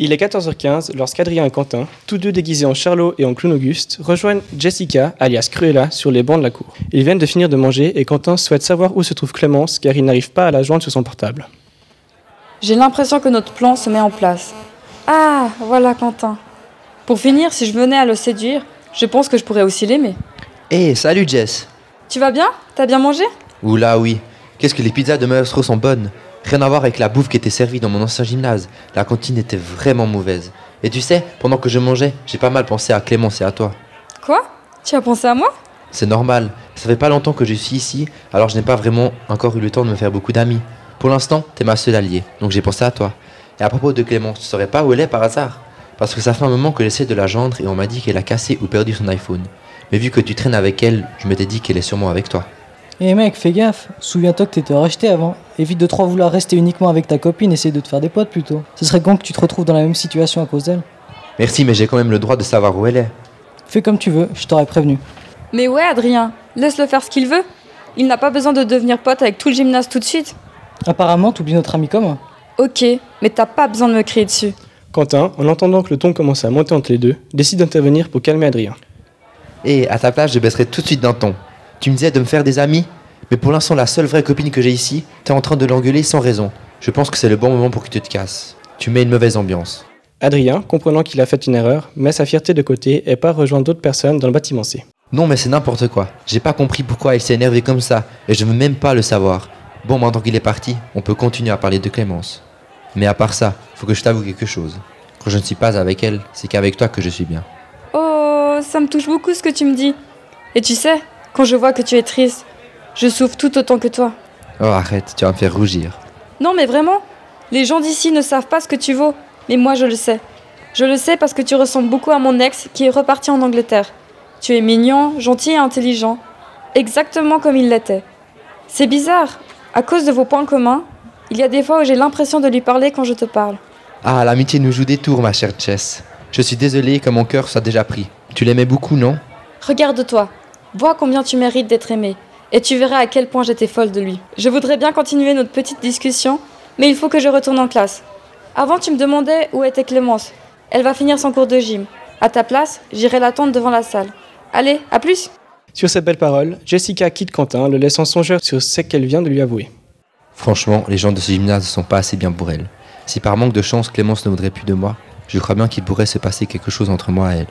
Il est 14h15 lorsqu'Adrien et Quentin, tous deux déguisés en Charlot et en clown Auguste, rejoignent Jessica, alias Cruella, sur les bancs de la cour. Ils viennent de finir de manger et Quentin souhaite savoir où se trouve Clémence car il n'arrive pas à la joindre sur son portable. J'ai l'impression que notre plan se met en place. Ah, voilà Quentin. Pour finir, si je venais à le séduire, je pense que je pourrais aussi l'aimer. Hé, salut Jess Tu vas bien? T'as bien mangé? Oula oui, qu'est-ce que les pizzas de Maestro sont bonnes Rien à voir avec la bouffe qui était servie dans mon ancien gymnase. La cantine était vraiment mauvaise. Et tu sais, pendant que je mangeais, j'ai pas mal pensé à Clémence et à toi. Quoi? Tu as pensé à moi? C'est normal, ça fait pas longtemps que je suis ici, alors je n'ai pas vraiment encore eu le temps de me faire beaucoup d'amis. Pour l'instant, t'es ma seule alliée, donc j'ai pensé à toi. Et à propos de Clémence, tu saurais pas où elle est par hasard? Parce que ça fait un moment que j'essaie de la joindre et on m'a dit qu'elle a cassé ou perdu son iPhone. Mais vu que tu traînes avec elle, je m'étais dit qu'elle est sûrement avec toi. Eh mec, fais gaffe, souviens-toi que t'étais rejeté avant. Évite de trop vouloir rester uniquement avec ta copine, essaye de te faire des potes plutôt. Ce serait con que tu te retrouves dans la même situation à cause d'elle. Merci, mais j'ai quand même le droit de savoir où elle est. Fais comme tu veux, je t'aurais prévenu. Mais ouais, Adrien, laisse-le faire ce qu'il veut. Il n'a pas besoin de devenir pote avec tout le gymnase tout de suite. Apparemment, t'oublies notre ami commun. Ok, mais t'as pas besoin de me crier dessus. Quentin, en entendant que le ton commence à monter entre les deux, décide d'intervenir pour calmer Adrien. Et à ta place, je baisserai tout de suite d'un ton. Tu me disais de me faire des amis Mais pour l'instant, la seule vraie copine que j'ai ici, t'es en train de l'engueuler sans raison. Je pense que c'est le bon moment pour que tu te casses. Tu mets une mauvaise ambiance. Adrien, comprenant qu'il a fait une erreur, met sa fierté de côté et part rejoindre d'autres personnes dans le bâtiment C. Non, mais c'est n'importe quoi. J'ai pas compris pourquoi il s'est énervé comme ça, et je veux même pas le savoir. Bon, maintenant qu'il est parti, on peut continuer à parler de Clémence. Mais à part ça, faut que je t'avoue quelque chose. Quand je ne suis pas avec elle, c'est qu'avec toi que je suis bien. Oh, ça me touche beaucoup ce que tu me dis. Et tu sais, quand je vois que tu es triste, je souffre tout autant que toi. Oh, arrête, tu vas me faire rougir. Non, mais vraiment, les gens d'ici ne savent pas ce que tu vaux, mais moi je le sais. Je le sais parce que tu ressembles beaucoup à mon ex qui est reparti en Angleterre. Tu es mignon, gentil et intelligent, exactement comme il l'était. C'est bizarre, à cause de vos points communs, il y a des fois où j'ai l'impression de lui parler quand je te parle. Ah, l'amitié nous joue des tours, ma chère Chess. Je suis désolé que mon cœur soit déjà pris. Tu l'aimais beaucoup, non? Regarde-toi, vois combien tu mérites d'être aimé, et tu verras à quel point j'étais folle de lui. Je voudrais bien continuer notre petite discussion, mais il faut que je retourne en classe. Avant, tu me demandais où était Clémence. Elle va finir son cours de gym. À ta place, j'irai l'attendre devant la salle. Allez, à plus Sur ces belles paroles, Jessica quitte Quentin, le laissant songeur sur ce qu'elle vient de lui avouer. Franchement, les gens de ce gymnase ne sont pas assez bien pour elle. Si par manque de chance Clémence ne voudrait plus de moi, je crois bien qu'il pourrait se passer quelque chose entre moi et elle.